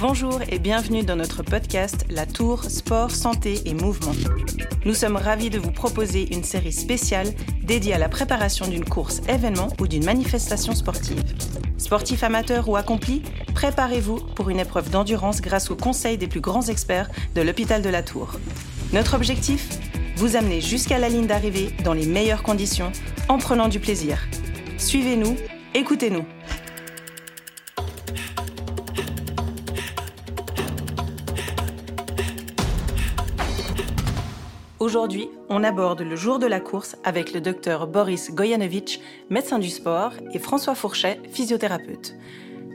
Bonjour et bienvenue dans notre podcast La Tour Sport, Santé et Mouvement. Nous sommes ravis de vous proposer une série spéciale dédiée à la préparation d'une course événement ou d'une manifestation sportive. Sportifs amateurs ou accomplis, préparez-vous pour une épreuve d'endurance grâce aux conseils des plus grands experts de l'hôpital de la Tour. Notre objectif Vous amener jusqu'à la ligne d'arrivée dans les meilleures conditions en prenant du plaisir. Suivez-nous, écoutez-nous. Aujourd'hui, on aborde le jour de la course avec le docteur Boris Goyanovitch, médecin du sport, et François Fourchet, physiothérapeute.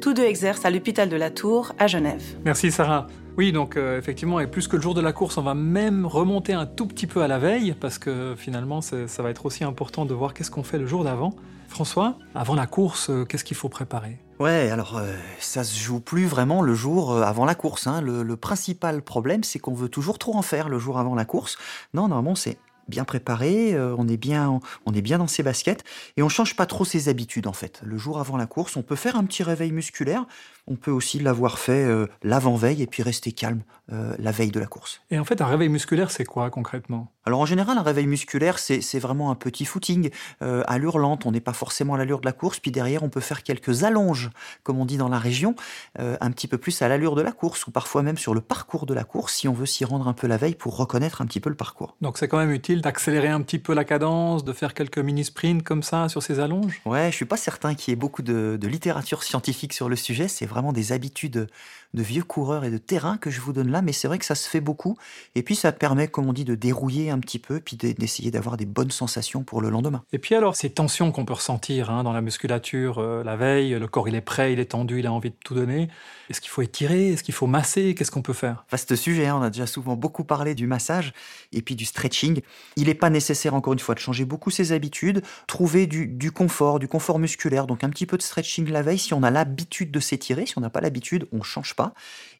Tous deux exercent à l'hôpital de la Tour à Genève. Merci Sarah. Oui, donc euh, effectivement, et plus que le jour de la course, on va même remonter un tout petit peu à la veille, parce que finalement, ça va être aussi important de voir qu'est-ce qu'on fait le jour d'avant. François, avant la course, euh, qu'est-ce qu'il faut préparer? Ouais, alors euh, ça se joue plus vraiment le jour euh, avant la course. Hein. Le, le principal problème, c'est qu'on veut toujours trop en faire le jour avant la course. Non, normalement, c'est bien préparé, euh, on est bien, on est bien dans ses baskets et on change pas trop ses habitudes en fait. Le jour avant la course, on peut faire un petit réveil musculaire, on peut aussi l'avoir fait euh, l'avant-veille et puis rester calme euh, la veille de la course. Et en fait, un réveil musculaire, c'est quoi concrètement? Alors en général, un réveil musculaire, c'est vraiment un petit footing euh, à l'allure lente. On n'est pas forcément à l'allure de la course, puis derrière, on peut faire quelques allonges, comme on dit dans la région, un petit peu plus à l'allure de la course ou parfois même sur le parcours de la course, si on veut s'y rendre un peu la veille pour reconnaître un petit peu le parcours. Donc c'est quand même utile d'accélérer un petit peu la cadence, de faire quelques mini-sprints comme ça sur ces allonges? Ouais, je suis pas certain qu'il y ait beaucoup de, de littérature scientifique sur le sujet. C'est vraiment des habitudes de vieux coureurs et de terrain que je vous donne là, mais c'est vrai que ça se fait beaucoup. Et puis ça permet, comme on dit, de dérouiller un petit peu, puis de- d'essayer d'avoir des bonnes sensations pour le lendemain. Et puis alors, ces tensions qu'on peut ressentir hein, dans la musculature euh, la veille, le corps il est prêt, il est tendu, il a envie de tout donner. Est-ce qu'il faut étirer? Est-ce qu'il faut masser? Qu'est-ce qu'on peut faire? Vaste sujet, hein, on a déjà souvent beaucoup parlé du massage et puis du stretching. Il n'est pas nécessaire, encore une fois, de changer beaucoup ses habitudes, trouver du, confort, du confort musculaire, donc un petit peu de stretching la veille si on a l'habitude de s'étirer, si on n'a pas l'habitude, on ne change pas.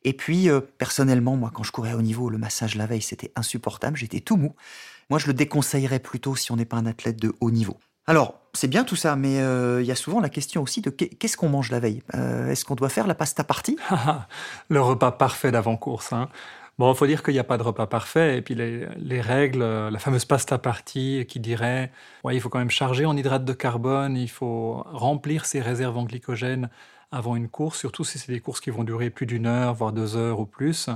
Et puis, euh, personnellement, moi, quand je courais au niveau, le massage la veille, c'était insupportable, j'étais tout mou. Moi, je le déconseillerais plutôt si on n'est pas un athlète de haut niveau. Alors, c'est bien tout ça, mais euh, il y a souvent la question aussi de qu'est- qu'est-ce qu'on mange la veille? Euh, Est-ce qu'on doit faire la pasta partie? Le repas parfait d'avant-course. Hein. Bon, il faut dire qu'il n'y a pas de repas parfait. Et puis les, les règles, la fameuse pasta partie qui dirait ouais, il faut quand même charger en hydrate de carbone, il faut remplir ses réserves en glycogène avant une course, surtout si c'est des courses qui vont durer plus d'une heure, voire deux heures ou plus.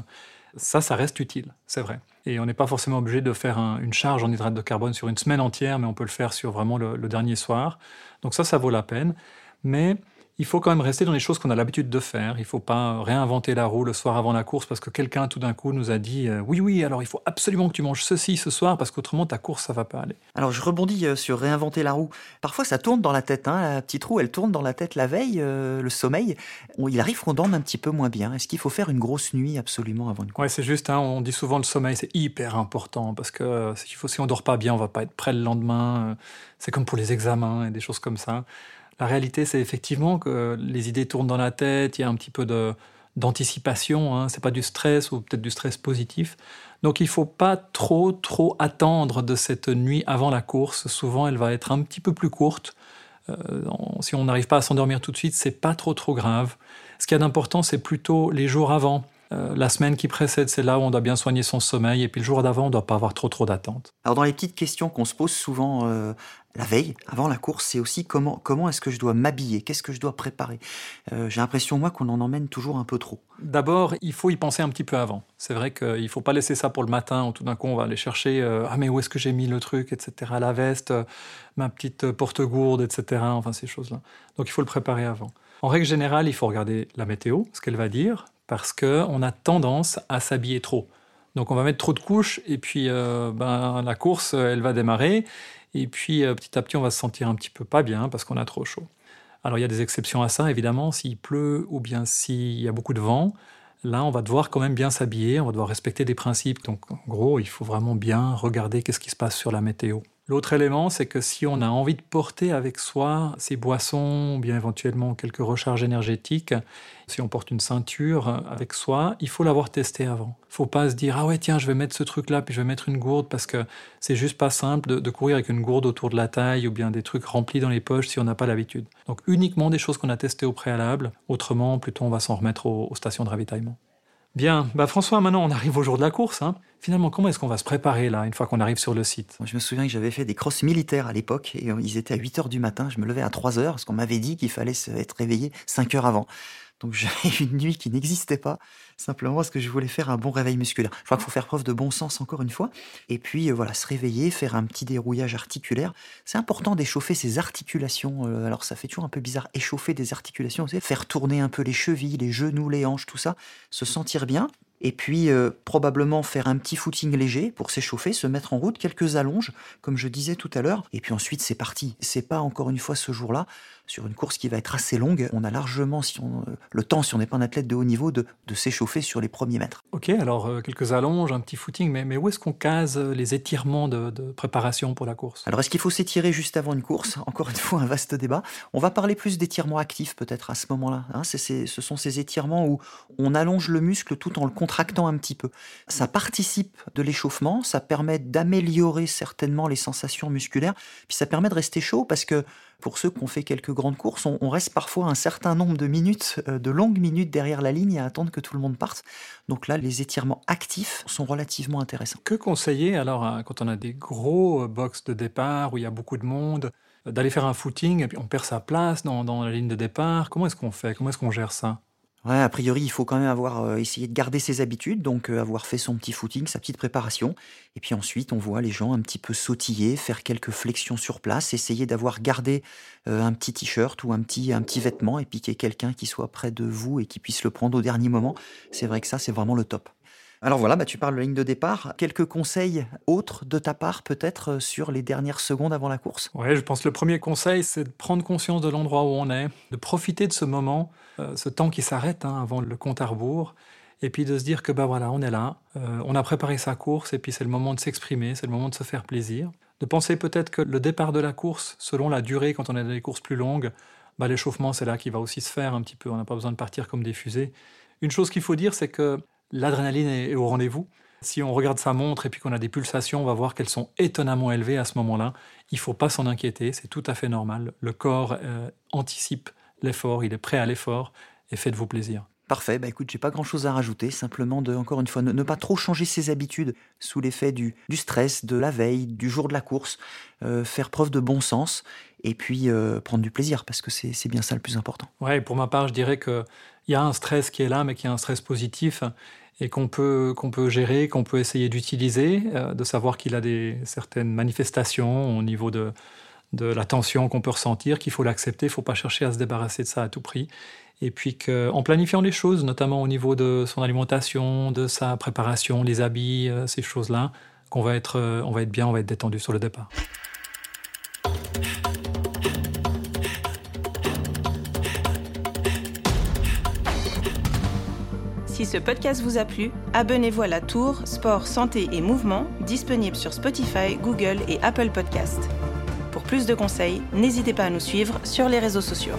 Ça, ça reste utile, c'est vrai. Et on n'est pas forcément obligé de faire un- une charge en hydrate de carbone sur une semaine entière, mais on peut le faire sur vraiment le, le dernier soir. Donc ça, ça vaut la peine. Mais il faut quand même rester dans les choses qu'on a l'habitude de faire. Il ne faut pas réinventer la roue le soir avant la course parce que quelqu'un tout d'un coup nous a dit euh, oui, oui, alors il faut absolument que tu manges ceci ce soir parce qu'autrement ta course, ça va pas aller. Alors je rebondis euh, sur réinventer la roue. Parfois ça tourne dans la tête, hein, la petite roue elle tourne dans la tête la veille, euh, le sommeil. On- il arrive qu'on dorme un petit peu moins bien. Est-ce qu'il faut faire une grosse nuit absolument avant une course? Ouais, c'est juste, hein, on dit souvent le sommeil, c'est hyper important parce que euh, s'il faut- si on dort pas bien, on va pas être prêt le lendemain. C'est comme pour les examens et des choses comme ça. La réalité, c'est effectivement que les idées tournent dans la tête, il y a un petit peu d'anticipation, hein, c'est pas du stress ou peut-être du stress positif. Donc il faut pas trop trop attendre de cette nuit avant la course. Souvent, elle va être un petit peu plus courte. Euh, si on n'arrive pas à s'endormir tout de suite, c'est pas trop trop grave. Ce qu'il y a d'important, c'est plutôt les jours avant. Euh, la semaine qui précède, c'est là où on doit bien soigner son sommeil. Et puis le jour d'avant, on ne doit pas avoir trop trop d'attentes. Alors dans les petites questions qu'on se pose souvent euh, la veille, avant la course, c'est aussi comment, comment est-ce que je dois m'habiller? Qu'est-ce que je dois préparer? Euh, J'ai l'impression moi qu'on en emmène toujours un peu trop. D'abord, il faut y penser un petit peu avant. C'est vrai qu'il ne faut pas laisser ça pour le matin où tout d'un coup on va aller chercher euh, Ah, mais où est-ce que j'ai mis le truc, etc. La veste, euh, ma petite porte-gourde, etc. Enfin, ces choses-là. Donc il faut le préparer avant. En règle générale, il faut regarder la météo, ce qu'elle va dire, parce qu'on a tendance à s'habiller trop. Donc on va mettre trop de couches et puis ben, la course, elle va démarrer. Et puis euh, petit à petit, on va se sentir un petit peu pas bien parce qu'on a trop chaud. Alors il y a des exceptions à ça, évidemment, s'il pleut ou bien s'il y a beaucoup de vent. Là, on va devoir quand même bien s'habiller, on va devoir respecter des principes. Donc, en gros, il faut vraiment bien regarder qu'est-ce qui se passe sur la météo. L'autre élément, c'est que si on a envie de porter avec soi ces boissons, ou bien éventuellement quelques recharges énergétiques, si on porte une ceinture avec soi, il faut l'avoir testé avant. Il faut pas se dire ah ouais tiens je vais mettre ce truc là puis je vais mettre une gourde parce que c'est juste pas simple de, courir avec une gourde autour de la taille ou bien des trucs remplis dans les poches si on n'a pas l'habitude. Donc uniquement des choses qu'on a testées au préalable. Autrement plutôt on va s'en remettre aux stations de ravitaillement. Bien, bah François, maintenant on arrive au jour de la course. Hein. Finalement, comment est-ce qu'on va se préparer là, une fois qu'on arrive sur le site? Je me souviens que j'avais fait des crosses militaires à l'époque et euh, ils étaient à 8 h du matin. Je me levais à 3 h parce qu'on m'avait dit qu'il fallait être réveillé 5 heures avant. Donc j'avais une nuit qui n'existait pas, simplement parce que je voulais faire un bon réveil musculaire. Je crois qu'il faut faire preuve de bon sens encore une fois. Et puis euh, voilà, se réveiller, faire un petit dérouillage articulaire. C'est important d'échauffer ses articulations. Euh, alors ça fait toujours un peu bizarre, échauffer des articulations, c'est faire tourner un peu les chevilles, les genoux, les hanches, tout ça, se sentir bien. Et puis euh, probablement faire un petit footing léger pour s'échauffer, se mettre en route, quelques allonges, comme je disais tout à l'heure. Et puis ensuite c'est parti. C'est pas encore une fois ce jour-là sur une course qui va être assez longue, on a largement si on, euh, le temps, si on n'est pas un athlète de haut niveau, de, s'échauffer sur les premiers mètres. Ok, alors euh, quelques allonges, un petit footing, mais, mais où est-ce qu'on case les étirements de, préparation pour la course? Alors est-ce qu'il faut s'étirer juste avant une course? Encore une fois, un vaste débat. On va parler plus d'étirements actifs peut-être à ce moment-là. Hein. ce sont ces étirements où on allonge le muscle tout en le contractant un petit peu. Ça participe de l'échauffement, ça permet d'améliorer certainement les sensations musculaires, puis ça permet de rester chaud parce que pour ceux qui ont fait quelques grandes courses, on, reste parfois un certain nombre de minutes, euh, de longues minutes derrière la ligne à attendre que tout le monde parte. Donc là, les étirements actifs sont relativement intéressants. Que conseiller alors quand on a des gros euh, box de départ où il y a beaucoup de monde euh, d'aller faire un footing et puis on perd sa place dans, dans la ligne de départ? Comment est-ce qu'on fait? Comment est-ce qu'on gère ça? Ouais, a priori, il faut quand même avoir euh, essayé de garder ses habitudes, donc euh, avoir fait son petit footing, sa petite préparation. Et puis ensuite, on voit les gens un petit peu sautiller, faire quelques flexions sur place, essayer d'avoir gardé euh, un petit t-shirt ou un petit, un petit vêtement et ait quelqu'un qui soit près de vous et qui puisse le prendre au dernier moment. C'est vrai que ça, c'est vraiment le top. Alors voilà, bah tu parles de ligne de départ. Quelques conseils autres de ta part, peut-être, sur les dernières secondes avant la course? Oui, je pense que le premier conseil, c'est de prendre conscience de l'endroit où on est, de profiter de ce moment, euh, ce temps qui s'arrête hein, avant le compte à rebours, et puis de se dire que bah voilà, on est là, euh, on a préparé sa course, et puis c'est le moment de s'exprimer, c'est le moment de se faire plaisir. De penser peut-être que le départ de la course, selon la durée, quand on a des courses plus longues, bah, l'échauffement, c'est là qui va aussi se faire un petit peu, on n'a pas besoin de partir comme des fusées. Une chose qu'il faut dire, c'est que l'adrénaline est au rendez-vous. Si on regarde sa montre et puis qu'on a des pulsations, on va voir qu'elles sont étonnamment élevées à ce moment-là. Il ne faut pas s'en inquiéter, c'est tout à fait normal. Le corps euh, anticipe l'effort, il est prêt à l'effort et faites-vous plaisir. Parfait, bah écoute, j'ai pas grand chose à rajouter, simplement de, encore une fois, ne, pas trop changer ses habitudes sous l'effet du, stress, de la veille, du jour de la course, euh, faire preuve de bon sens et puis euh, prendre du plaisir parce que c'est bien ça le plus important. Ouais, pour ma part, je dirais qu'il y a un stress qui est là, mais qui est un stress positif et qu'on peut, peut gérer, qu'on peut essayer d'utiliser, euh, de savoir qu'il a des, certaines manifestations au niveau de, de la tension qu'on peut ressentir, qu'il faut l'accepter, il ne faut pas chercher à se débarrasser de ça à tout prix. Et puis qu'en planifiant les choses, notamment au niveau de son alimentation, de sa préparation, les habits, euh, ces choses-là, qu'on va être, euh, on va être bien, on va être détendu sur le départ. Si ce podcast vous a plu, abonnez-vous à la Tour Sport, Santé et Mouvement, disponible sur Spotify, Google et Apple Podcasts. Plus de conseils, n'hésitez pas à nous suivre sur les réseaux sociaux.